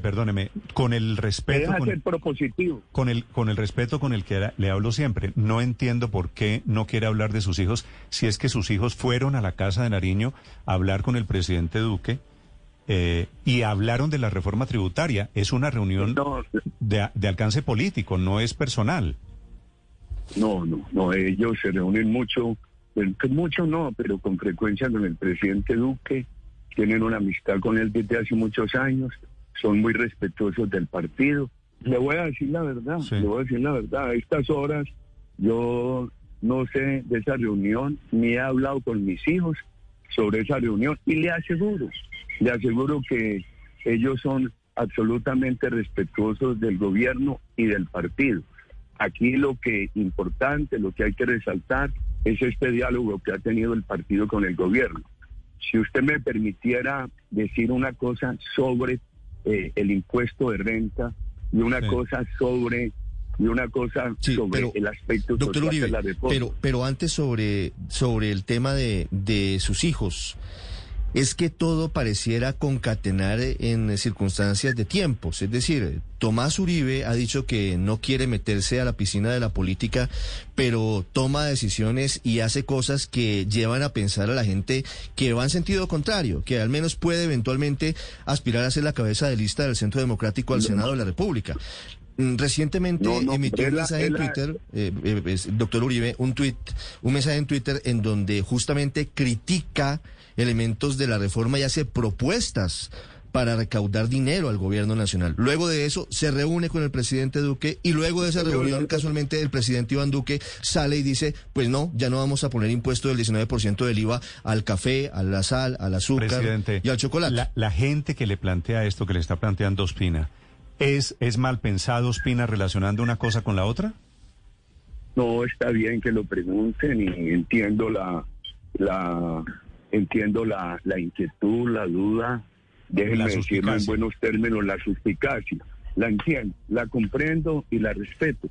Perdóneme, con el respeto con, propositivo. con el con el respeto con el que le hablo siempre, no entiendo por qué no quiere hablar de sus hijos si es que sus hijos fueron a la casa de Nariño a hablar con el presidente Duque eh, y hablaron de la reforma tributaria. Es una reunión No, de, de alcance político, no es personal. no, no, no, ellos se reúnen mucho, que mucho no, pero con frecuencia con el presidente Duque, tienen una amistad con él desde hace muchos años, son muy respetuosos del partido. Le voy a decir la verdad, Sí. le voy a decir la verdad, a estas horas yo no sé de esa reunión, ni he hablado con mis hijos sobre esa reunión y le aseguro, le aseguro que ellos son absolutamente respetuosos del gobierno y del partido. Aquí lo que importante, lo que hay que resaltar es este diálogo que ha tenido el partido con el gobierno. Si usted me permitiera decir una cosa sobre eh, el impuesto de renta y una Sí. cosa sobre y una cosa Sí, sobre pero, el aspecto Doctor social Uribe, de la reforma. pero, pero antes sobre, sobre el tema de, de sus hijos, es que todo pareciera concatenar en circunstancias de tiempos. Es decir, Tomás Uribe ha dicho que no quiere meterse a la piscina de la política, pero toma decisiones y hace cosas que llevan a pensar a la gente que va en sentido contrario, que al menos puede eventualmente aspirar a ser la cabeza de lista del Centro Democrático al Senado de la República. Mm, Recientemente No, no, emitió un la- mensaje en Twitter, eh, eh, doctor Uribe, un tweet, un mensaje en Twitter en donde justamente critica elementos de la reforma y hace propuestas para recaudar dinero al gobierno nacional. Luego de eso se reúne con el presidente Duque y luego de esa reunión casualmente el presidente Iván Duque sale y dice, pues no, ya no vamos a poner impuesto del 19% del IVA al café, a la sal, al azúcar Presidente, y al chocolate. La, la gente que le plantea esto que le está planteando Ospina, ¿es, ¿es mal pensado Ospina relacionando una cosa con la otra? No está bien que lo pregunten y entiendo la, la entiendo la, la inquietud, la duda, déjenme decirlo en buenos términos, la suspicacia. La entiendo, la comprendo y la respeto.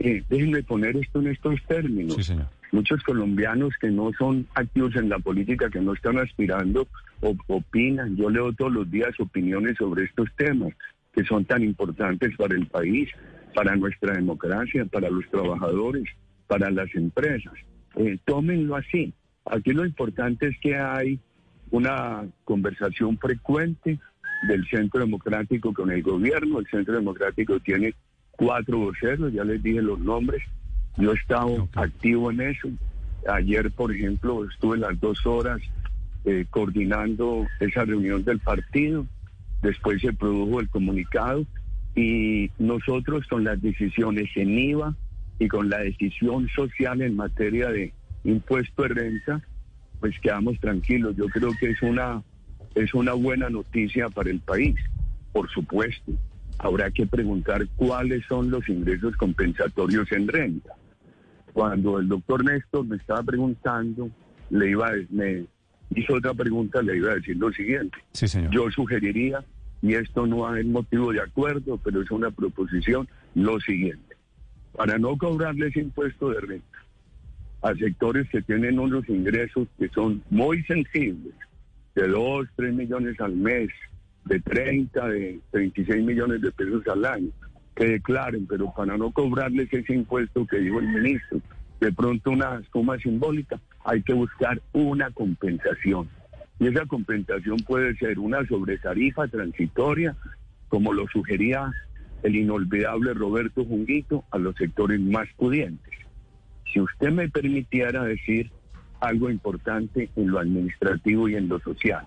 Eh, déjenme poner esto en estos términos. Sí, señor. Muchos colombianos que no son activos en la política, que no están aspirando, op- opinan. Yo leo todos los días opiniones sobre estos temas que son tan importantes para el país, para nuestra democracia, para los trabajadores, para las empresas. Eh, tómenlo así. Aquí lo importante es que hay una conversación frecuente del Centro Democrático con el gobierno. El Centro Democrático tiene cuatro voceros, ya les dije los nombres. Yo he estado activo en eso. Ayer, por ejemplo, estuve las dos horas eh, coordinando esa reunión del partido. Después se produjo el comunicado y nosotros con las decisiones en IVA y con la decisión social en materia de impuesto de renta, pues quedamos tranquilos. Yo creo que es una es una buena noticia para el país. Por supuesto, habrá que preguntar cuáles son los ingresos compensatorios en renta. Cuando el doctor Néstor me estaba preguntando, le iba a, me hizo otra pregunta, le iba a decir lo siguiente. Sí, señor. Yo sugeriría, y esto no es motivo de acuerdo, pero es una proposición, lo siguiente. Para no cobrarles impuesto de renta a sectores que tienen unos ingresos que son muy sensibles, de 2, 3 millones al mes, de 30, de 36 millones de pesos al año, que declaren, pero para no cobrarles ese impuesto que dijo el ministro, de pronto una suma simbólica, hay que buscar una compensación. Y esa compensación puede ser una sobretarifa transitoria, como lo sugería el inolvidable Roberto Junguito, a los sectores más pudientes. Si usted me permitiera decir algo importante en lo administrativo y en lo social.